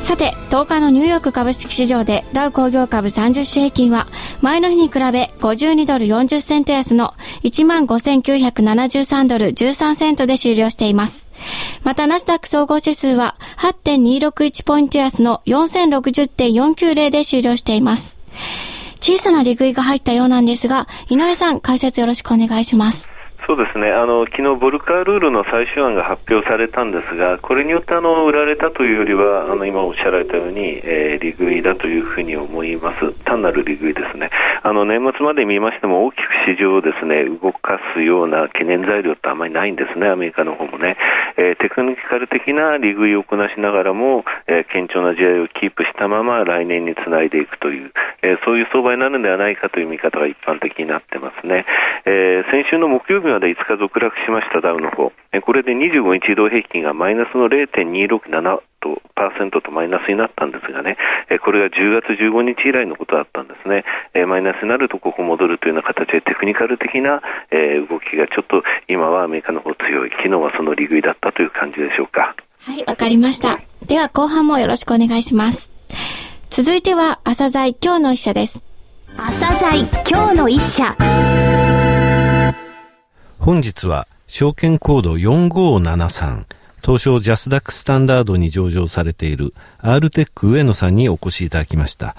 さて、10日のニューヨーク株式市場でダウ工業株30種平均は前の日に比べ52ドル40セント安の15,973ドル13セントで終了しています。また、ナスダック総合指数は8.261ポイント安の4060.490で終了しています。小さな利食いが入ったようなんですが、井上さん、解説よろしくお願いします。そうですね。あの昨日、ボルカールールの最終案が発表されたんですが、これによってあの売られたというよりは、あの今おっしゃられたように、えー、利食いだというふうに思います、単なる利食いですね、あの年末まで見ましても、大きく市場をですね動かすような懸念材料ってあまりないんですね、アメリカの方もね、えー、テクニカル的な利食いをこなしながらも、えー、堅調な試合をキープしたまま来年につないでいくという、えー、そういう相場になるのではないかという見方が一般的になってますね。えー、先週の木曜日まで5日続落しましたダウの方え、これで25日移動平均がマイナスの0.267とパーセントとマイナスになったんですがね、これが10月15日以来のことだったんですね。マイナスになるとここ戻るというような形でテクニカル的な動きがちょっと今はアメリカの方強い。昨日はその利食いだったという感じでしょうか。はい、わかりました。では後半もよろしくお願いします。続いては朝鮮今日の一社です。朝鮮今日の一社。本日は証券コード4573東証ジャスダックスタンダードに上場されている R テック上野さんにお越しいただきました。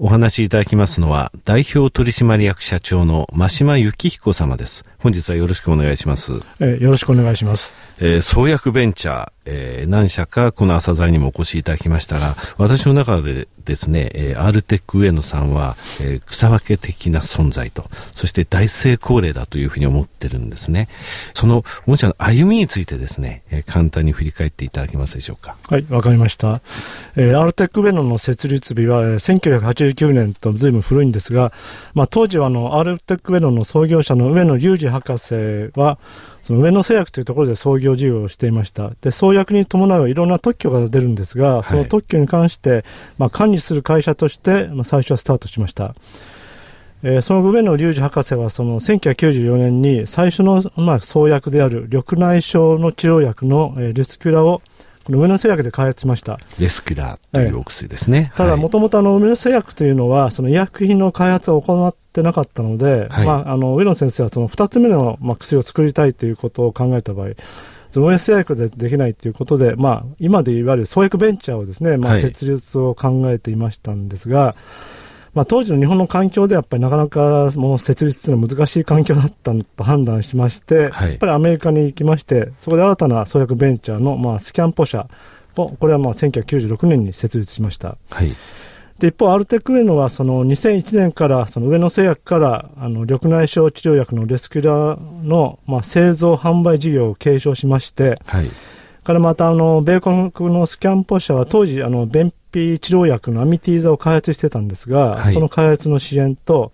お話しいただきますのは代表取締役社長の真島幸彦様です。本日はよろしくお願いします。えよろしくお願いします。えー、創薬ベンチャー、えー、何社かこの朝鮮にもお越しいただきましたが、私の中でですね、えー、アルテック上野さんは、えー、草分け的な存在と、そして大成功例だというふうに思ってるんですね。その、もちろん歩みについてですね、えー、簡単に振り返っていただけますでしょうか？はい、わかりました。えー、アルテック上野の設立日は、えー、1989年と随分古いんですが、まあ当時はあの、アルテック上野の創業者の上野隆二博士は、その上野製薬というところで創業事業をしていました。で、創薬に伴ういろんな特許が出るんですが、その特許に関して、まあ、管理する会社として、まあ、最初はスタートしました。えー、その上野隆二博士はその1994年に最初の、まあ、創薬である緑内障の治療薬の、えー、リスキュラをこの上野製薬で開発しました。レスキュラーというお薬ですね。ただ、もともとあの、上野製薬というのは、その医薬品の開発を行ってなかったので、はい、まあ、あの、上野先生はその二つ目の、まあ、薬を作りたいということを考えた場合、上野製薬でできないということで、まあ、今でいわゆる創薬ベンチャーをですね、まあ、設立を考えていましたんですが、はいまあ、当時の日本の環境でやっぱりなかなかもう設立するのは難しい環境だったと判断しまして、はい、やっぱりアメリカに行きまして、そこで新たな創薬ベンチャーの、まあ、スキャンポ社を、これはまあ1996年に設立しました。はい、で一方、アルテックウェノはその2001年からその上野製薬からあの緑内障治療薬のレスキュラーの、まあ、製造販売事業を継承しまして、はい、からまたあの米国のスキャンポ社は当時あの便秘治療薬のアミティーザを開発してたんですが、はい、その開発の支援と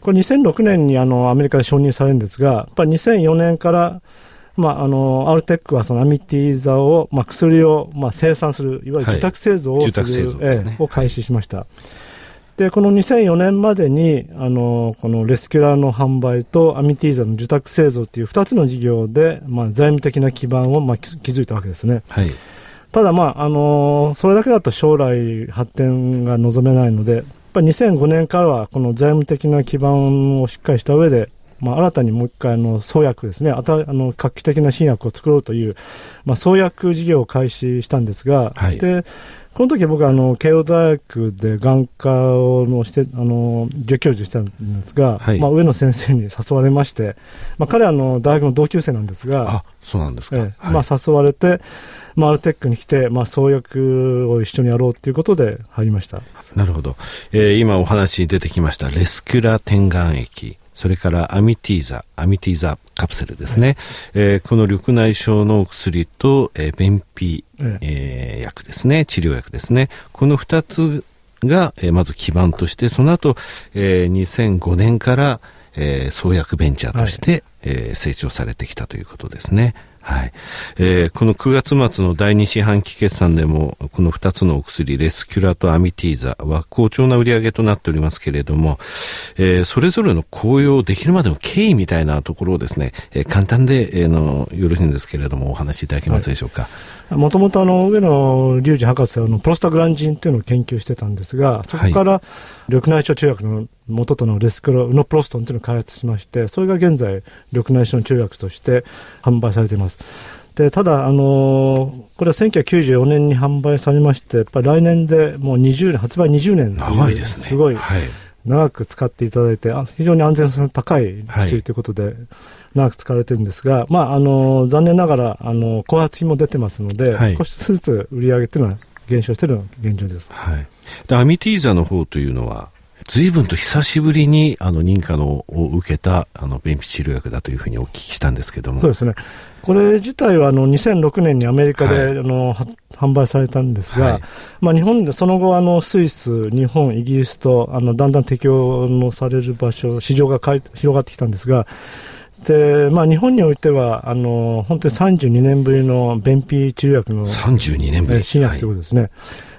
これ2006年にあのアメリカで承認されるんですがやっぱり2004年からまあ、あの、アルテックはそのアミティーザを、まあ、薬を、まあ、生産する、いわゆる自宅製造をする、はいね、えを開始しました。で、この2004年までに、あの、このレスキュラーの販売とアミティーザの受託製造っていう2つの事業で、まあ、財務的な基盤を、まあ、築いたわけですね。はい。ただ、まあ、あの、それだけだと将来発展が望めないので、やっぱり2005年からはこの財務的な基盤をしっかりした上で、まあ、新たにもう一回あの創薬ですねあたあの画期的な新薬を作ろうという、まあ、創薬事業を開始したんですが、はい、でこの時僕はあの慶応大学で眼科をのしてあの助教授してたんですが、はい、まあ、上野先生に誘われまして、まあ、彼はあの大学の同級生なんですがあそうなんですか、ええまあ、誘われて、まあ、アルテックに来て、まあ、創薬を一緒にやろうということで入りました。なるほど、えー、今お話に出てきましたレスキュラ点眼液それからアミティーザ、アミティーザカプセルですね。はい、えー、この緑内障のお薬と、えー、便秘、えー、薬ですね、治療薬ですね。この二つが、えー、まず基盤として、その後、えー、2005年から、えー、創薬ベンチャーとして、はい、えー、成長されてきたということですね。はい。えー、この9月末の第2四半期決算でも、この2つのお薬、レスキュラとアミティーザは好調な売り上げとなっておりますけれども、えー、それぞれの紅葉できるまでの経緯みたいなところをですね、えー、簡単で、えー、の、よろしいんですけれども、お話しいただけますでしょうか。もともと、上野隆二博士はあの、プロスタグランジンっていうのを研究してたんですが、そこから、緑内障治療薬の元となるレスクロ、ウノプロストンというのを開発しまして、それが現在、緑内障の治療薬として販売されています。で、ただ、あのー、これは1994年に販売されまして、やっぱり来年でもう20年、発売20年長いですね。すごい、長く使っていただいて、非常に安全性の高い薬ということで、長く使われてるんですが、まあ、あのー、残念ながら、あのー、後発品も出てますので、はい、少しずつ売り上げというのは減少しているのが現状です。はい。で、アミティーザの方というのは、随分と久しぶりにあの認可のを受けたあの便秘治療薬だというふうにお聞きしたんですけども。そうですね。これ自体はあの2006年にアメリカで、はい、あの販売されたんですが、はい、まあ、日本でその後あのスイス、日本、イギリスとあのだんだん適用のされる場所、市場がかい広がってきたんですが、でまあ、日本においてはあの本当に32年ぶりの便秘治療薬の32年ぶり新薬ということですね。はい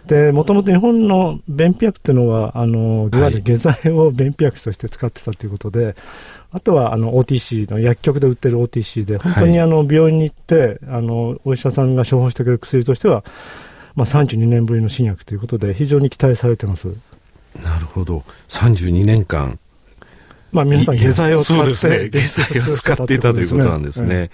で、もともと日本の便秘薬っていうのは、あの、いわゆる下剤を便秘薬として使ってたということで、はい、あとは、あの、OTC の薬局で売ってる OTC で、本当にあの、病院に行って、あの、お医者さんが処方してくれる薬としては、まあ、32年ぶりの新薬ということで、非常に期待されてます。なるほど。32年間。まあ、皆さん下剤を使って、ね、下剤を使っていたということなんですね。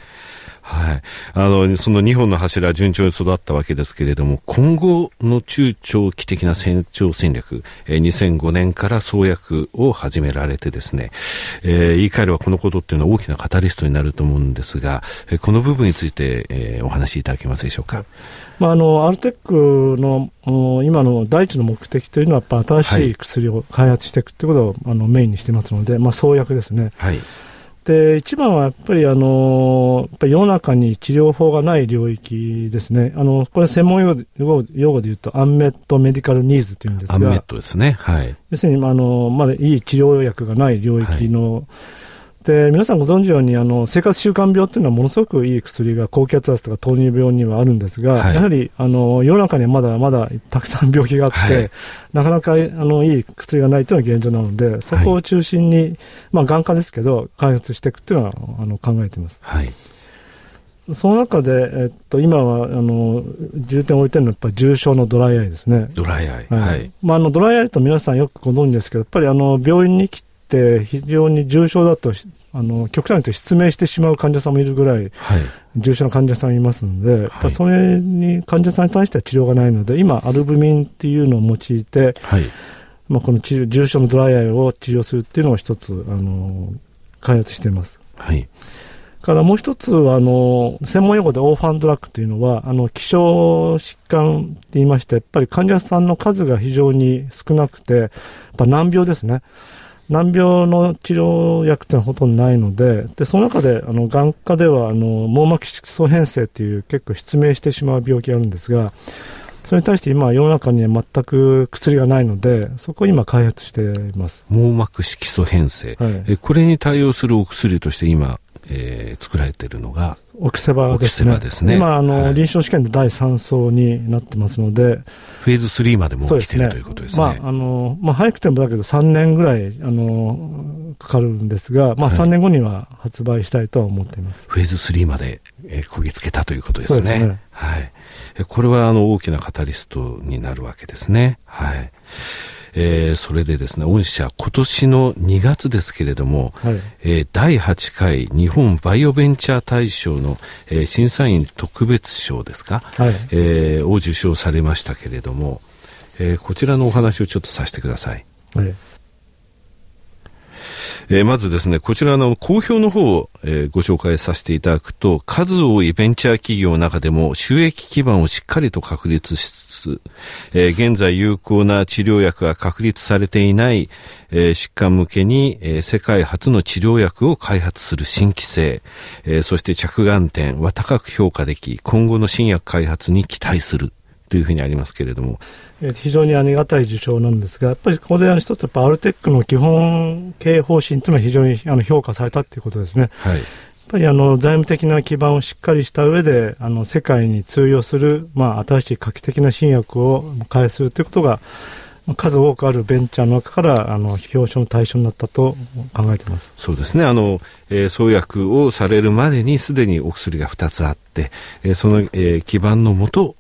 はい。あの、その2本の柱順調に育ったわけですけれども、今後の中長期的な成長戦略、えー、2005年から創薬を始められてですね、えー、言い換えればこのことっていうのは大きなカタリストになると思うんですが、えー、この部分について、えー、お話しいただけますでしょうか？まあ、あの、アルテックの今の第一の目的というのは、やっぱ新しい薬を開発していくということを、あのメインにしてますので、まあ、創薬ですね。はい。で一番はやっぱりあのやっぱり世の中に治療法がない領域ですね、あのこれ、専門用語用語で言うと、アンメット・メディカル・ニーズというんですが、アンメットですね、はい、要するにあのまだいい治療薬がない領域の、はいで皆さんご存知のようにあの生活習慣病っていうのはものすごくいい薬が高血圧とか糖尿病にはあるんですが、はい、やはりあの世の中にはまだまだたくさん病気があって、はい、なかなかあのいい薬がないというのが現状なのでそこを中心に、はい、まあ、眼科ですけど開発していくっていうのはあの考えています。はいその中で、えっと、今はあの重点を置いてるのはやっぱ重症のドライアイですね。ドライアイ。はい。まあ、あのドライアイと皆さんよくご存知ですけど、やっぱりあの病院に来って非常に重症だとあの極端に失明してしまう患者さんもいるぐらい、はい、重症な患者さんいますので、はい、それに患者さんに対しては治療がないので今アルブミンっていうのを用いて、はいまあ、この重症のドライアイを治療するっていうのを一つあの開発しています。はいからもう一つは、あの、専門用語でオーファンドラッグというのは、あの、希少疾患って言いまして、やっぱり患者さんの数が非常に少なくて、やっぱ難病ですね。難病の治療薬ってのはほとんどないので、で、その中で、あの、眼科では、あの、網膜色素変性っていう結構失明してしまう病気があるんですが、それに対して今世の中には全く薬がないので、そこを今開発しています。網膜色素変性。はい、えこれに対応するお薬として今、えー、作られているのが、オキセバですね。ですね今、あの、はい、臨床試験で第3層になってますので、フェーズ3までも来てる、ね、ということですね。まあ、あの、まあ、早くてもだけど3年ぐらい、あの、かかるんですが、まあ、3年後には発売したいとは思っています。フェーズ3まで、えー、こぎつけたということですね。すね。はい。これは、あの、大きなカタリストになるわけですね。はい。えー、それでですね、御社、今年の2月ですけれども、はい、えー、第8回日本バイオベンチャー大賞の、えー、審査員特別賞ですか、はい、えー、を受賞されましたけれども、えー、こちらのお話をちょっとさせてください。はいえー、まずですね、こちらの公表の方を、えー、ご紹介させていただくと、数多いベンチャー企業の中でも収益基盤をしっかりと確立しつつ、えー、現在有効な治療薬が確立されていない、え、疾患向けに、え、世界初の治療薬を開発する新規性、え、そして着眼点は高く評価でき、今後の新薬開発に期待する。というふうにありますけれども。非常にありがたい受賞なんですが、やっぱりここであの一つ、やっぱアルテックの基本経営方針というのは非常にあの評価されたということですね。はい。やっぱりあの財務的な基盤をしっかりした上で、あの世界に通用する、まあ、新しい画期的な新薬を開発するということが、数多くあるベンチャーの中からあの表彰の対象になったと考えていますそうですねあの、えー、創薬をされるまでにすでにお薬が2つあって、えー、その、えー、基盤のもと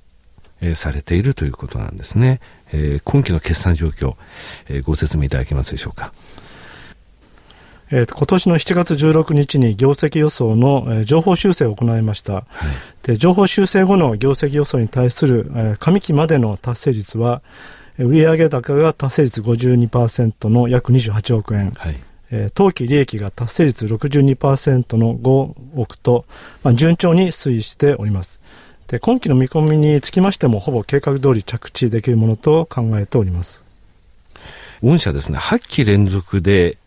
えー、されているということなんですね。えー、今期の決算状況、えー、ご説明いただけますでしょうか。えー、今年の7月16日に業績予想の、えー、情報修正を行いました、はい、で情報修正後の業績予想に対する、えー、上期までの達成率は売上高が達成率52%の約28億円、はい。えー、当期利益が達成率62%の5億と、まあ、順調に推移しておりますで今期の見込みにつきましてもほぼ計画通り着地できるものと考えております御社ですね8期連続で、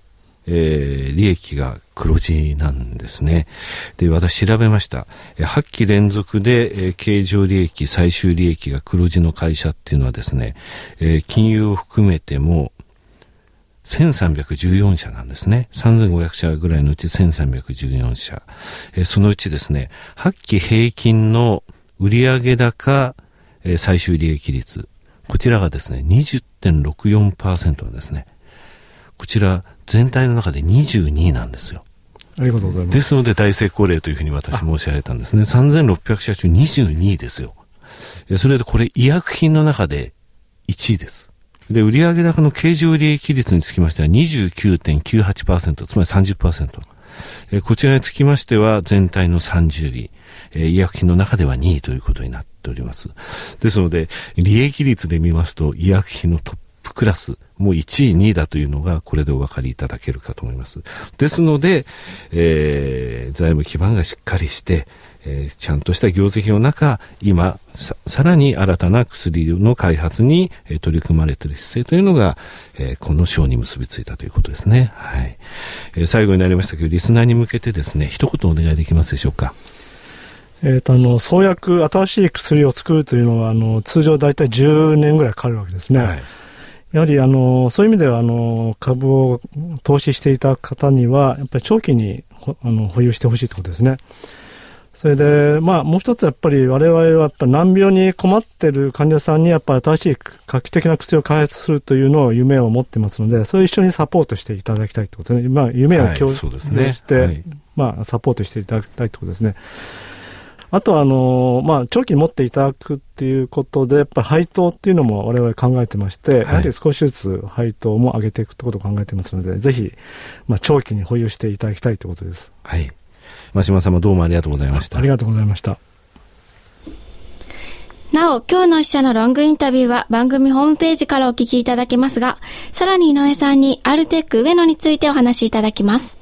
えー、利益が黒字なんですねで私調べました8期連続で、えー、経常利益最終利益が黒字の会社っていうのはですね、えー、金融を含めても1314社なんですね。3500社ぐらいのうち1314社。えー、そのうちですね、8期平均の売上高、えー、最終利益率。こちらがですね、20.64%なんですね。こちら、全体の中で22なんですよ。ありがとうございます。ですので大成功例というふうに私申し上げたんですね。3600社中22ですよ。それでこれ医薬品の中で1位です。で、売上高の経常利益率につきましては29.98%、つまり30%。えこちらにつきましては全体の30位。え、医薬品の中では2位ということになっております。ですので、利益率で見ますと、医薬品のトップクラス、もう1位、2位だというのが、これでお分かりいただけるかと思います。ですので、えー、財務基盤がしっかりして、えー、ちゃんとした業績の中、今さ、さらに新たな薬の開発に、えー、取り組まれている姿勢というのが、えー、この賞に結びついたということですね。はい。えー、最後になりましたけど、リスナーに向けてですね、一言お願いできますでしょうか？えーと、あの創薬、新しい薬を作るというのはあの通常大体10年ぐらいかかるわけですね。はい、やはりあのそういう意味ではあの株を投資していた方にはやっぱり長期にあの保有してほしいということですね。それで、まあ、もう一つやっぱり我々はやっぱ難病に困っている患者さんにやっぱり新しい画期的な薬を開発するというのを夢を持ってますので、それを一緒にサポートしていただきたいということですね。まあ、夢を共有して、はいねはい、まあ、サポートしていただきたいということですね。あとは、あの、まあ、長期に持っていただくっていうことで、やっぱり配当っていうのも我々考えてまして、はい、やはり少しずつ配当も上げていくってことを考えてますので、ぜひ、まあ、長期に保有していただきたいということです。はい。真島様どうもありがとうございました。ありがとうございました。なお、今日の記者のロングインタビューは番組ホームページからお聞きいただけますが、さらに井上さんにアルテック上野についてお話しいただきます。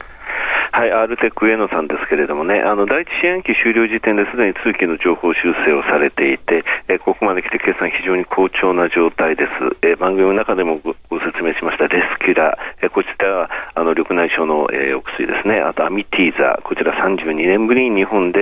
はい、アルテック上野さんですけれどもね、あの第一四半期終了時点ですでに通期の情報修正をされていて、えここまで来て決算非常に好調な状態です。え番組の中でもご説明しましたレスキュラー、えこちらはあの緑内障の、えお薬ですね、あとアミティーザ、こちら32年ぶりに日本で、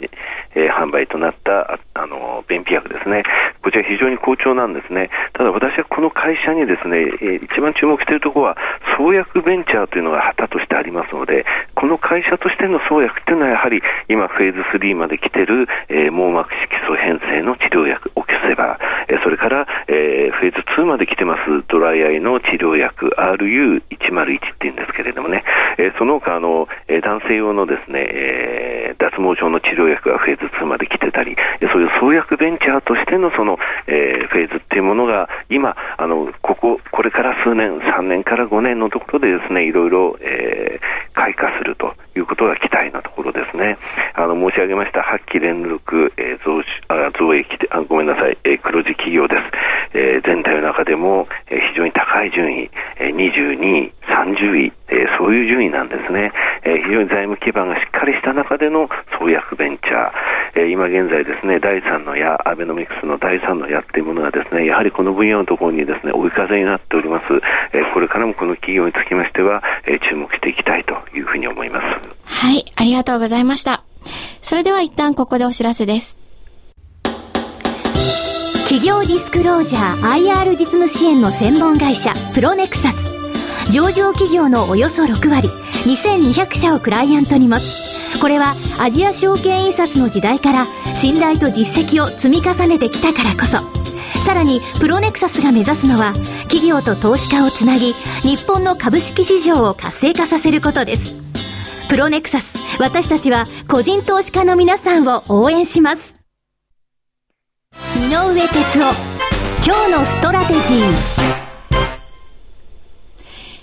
ええ販売となったあの便秘薬ですね、こちら非常に好調なんですね。ただ私はこの会社にですね、え一番注目しているところは創薬ベンチャーというのが旗としてありますので、この会社としての創薬というのはやはり今フェーズ3まで来ている、えー、網膜色素変性の治療薬オキセバー、えー、それから、えー、フェーズ2まで来てますドライアイの治療薬 RU101 っていうんですけれどもね、えー、その他あの、えー、男性用のですね、えー、脱毛症の治療薬がフェーズ2まで来てたり、そういう創薬ベンチャーとしてのその、えー、フェーズっていうものが今あのこここれから数年3年から5年のところでですねいろいろ、えー、開花するということが期待なところですね。あの申し上げました8期連続、えー、増あ増益であごめんなさい、えー、黒字企業です。えー、全体の中でも、えー、非常に高い順位、えー、22位、30位、えー、そういう順位なんですね、えー、非常に財務基盤がしっかりした中での創薬ベンチャー、えー、今現在ですね、第3の矢、アベノミクスの第3の矢っていうものがですね、やはりこの分野のところにですね、追い風になっております。えー、これからもこの企業につきましては、えー、注目していきたいというふうに思います。はい、ありがとうございました。それでは一旦ここでお知らせです。企業ディスクロージャー IR 実務支援の専門会社プロネクサス上場企業のおよそ6割2200社をクライアントに持つこれはアジア証券印刷の時代から信頼と実績を積み重ねてきたからこそさらにプロネクサスが目指すのは企業と投資家をつなぎ日本の株式市場を活性化させることです。プロネクサス私たちは個人投資家の皆さんを応援します。井上哲夫今日のストラテジー。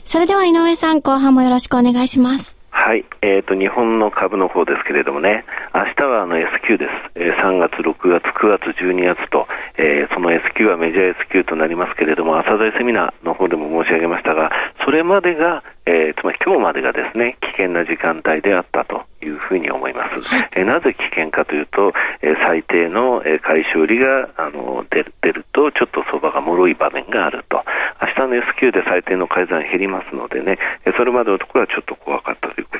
それでは井上さん、後半もよろしくお願いします。はい、えーと、日本の株の方ですけれどもね、明日はあの S q です、えー、3月、6月、9月、12月と、えー、その S q はメジャー S q となりますけれども、朝鮮セミナーの方でも申し上げましたが、それまでが、えー、つまり今日までがですね、危険な時間帯であったというふうに思います。えー、なぜ危険かというと、えー、最低の、えー、回収売りがあの出る出ると、ちょっと相場が脆い場面があると。明日の S q で最低の改ざん減りますのでね、それまでのところはちょっと怖かったという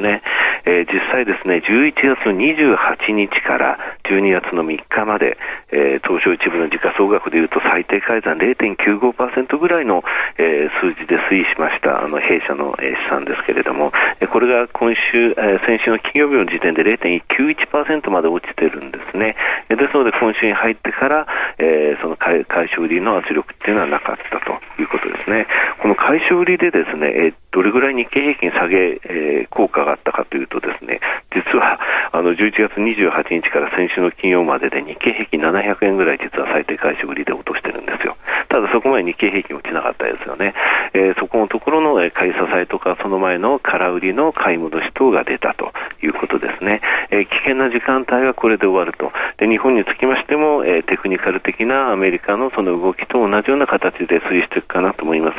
ですね。えー、実際ですね、11月28日から12月の3日まで、えー、東証一部の時価総額でいうと最低改ざん0.95%ぐらいの、えー、数字で推移しました、あの弊社の、えー、資産ですけれども、えー、これが今週、えー、先週の金曜日の時点で0.91%まで落ちてるんですね。えー、ですので今週に入ってから、えー、その買い買い売りの圧力っていうのはなかったということですね。この買い売りでですね、えー、どれぐらい日経平均下げ、えー、効果があったかというとですね、実はあの11月28日から先週の金曜までで日経平均700円ぐらい実は最低回収売りで落としてるんですよ。ただそこまで日経平均落ちなかったですよね。えー、そこのところの買い支えとかその前の空売りの買い戻し等が出たということですね。えー、危険な時間帯はこれで終わると。で日本につきましても、えー、テクニカル的なアメリカのその動きと同じような形で推移していくかなと思います。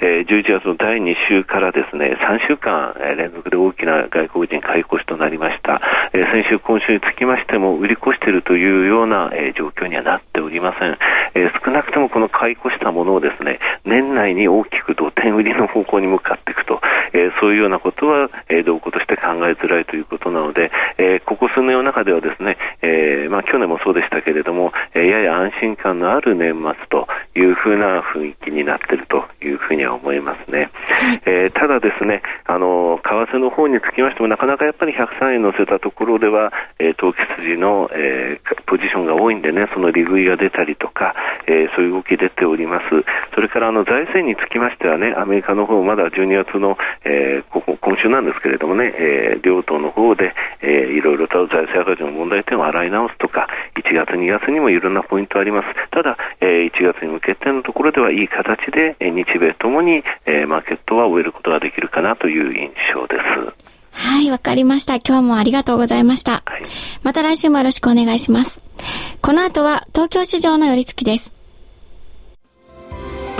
えー、11月の第2週からですね、3週間、連続で大きな外国人買い越しとなりました。えー、先週、今週につきましても売り越しているというような、えー、状況にはなっておりません。えー、少なくともこの買い越したものをですね、年内に大きく土点売りの方向に向かっていくと、えー、そういうようなことは、えー、動向として考えづらいということなので、えー、ここ数年の中ではですね、えー、まあ去年もそうでしたけれども、えー、やや安心感のある年末というふうな雰囲気になっているというふうには思いますね。えー、ただですね、あの、為替の方につきましても、なかなかやっぱり103円乗せたところでは、えー、投機筋の、えー、ポジションが多いんでね、その利食いが出たりとか、えー、そういう動き出ております。それからあの財政につきましてはね、アメリカの方まだ12月の、えー、ここ今週なんですけれどもね、えー、両党の方で、えー、いろいろと財政赤字の問題点を洗い直すとか、1月、2月にもいろんなポイントあります。ただ、えー、1月に向けてのところではいい形で、えー、日米ともに、えー、マーケットは終えることができるかなという印象です。はい、わかりました。今日もありがとうございました。はい、また来週もよろしくお願いします。この後は東京市場の寄り付きです。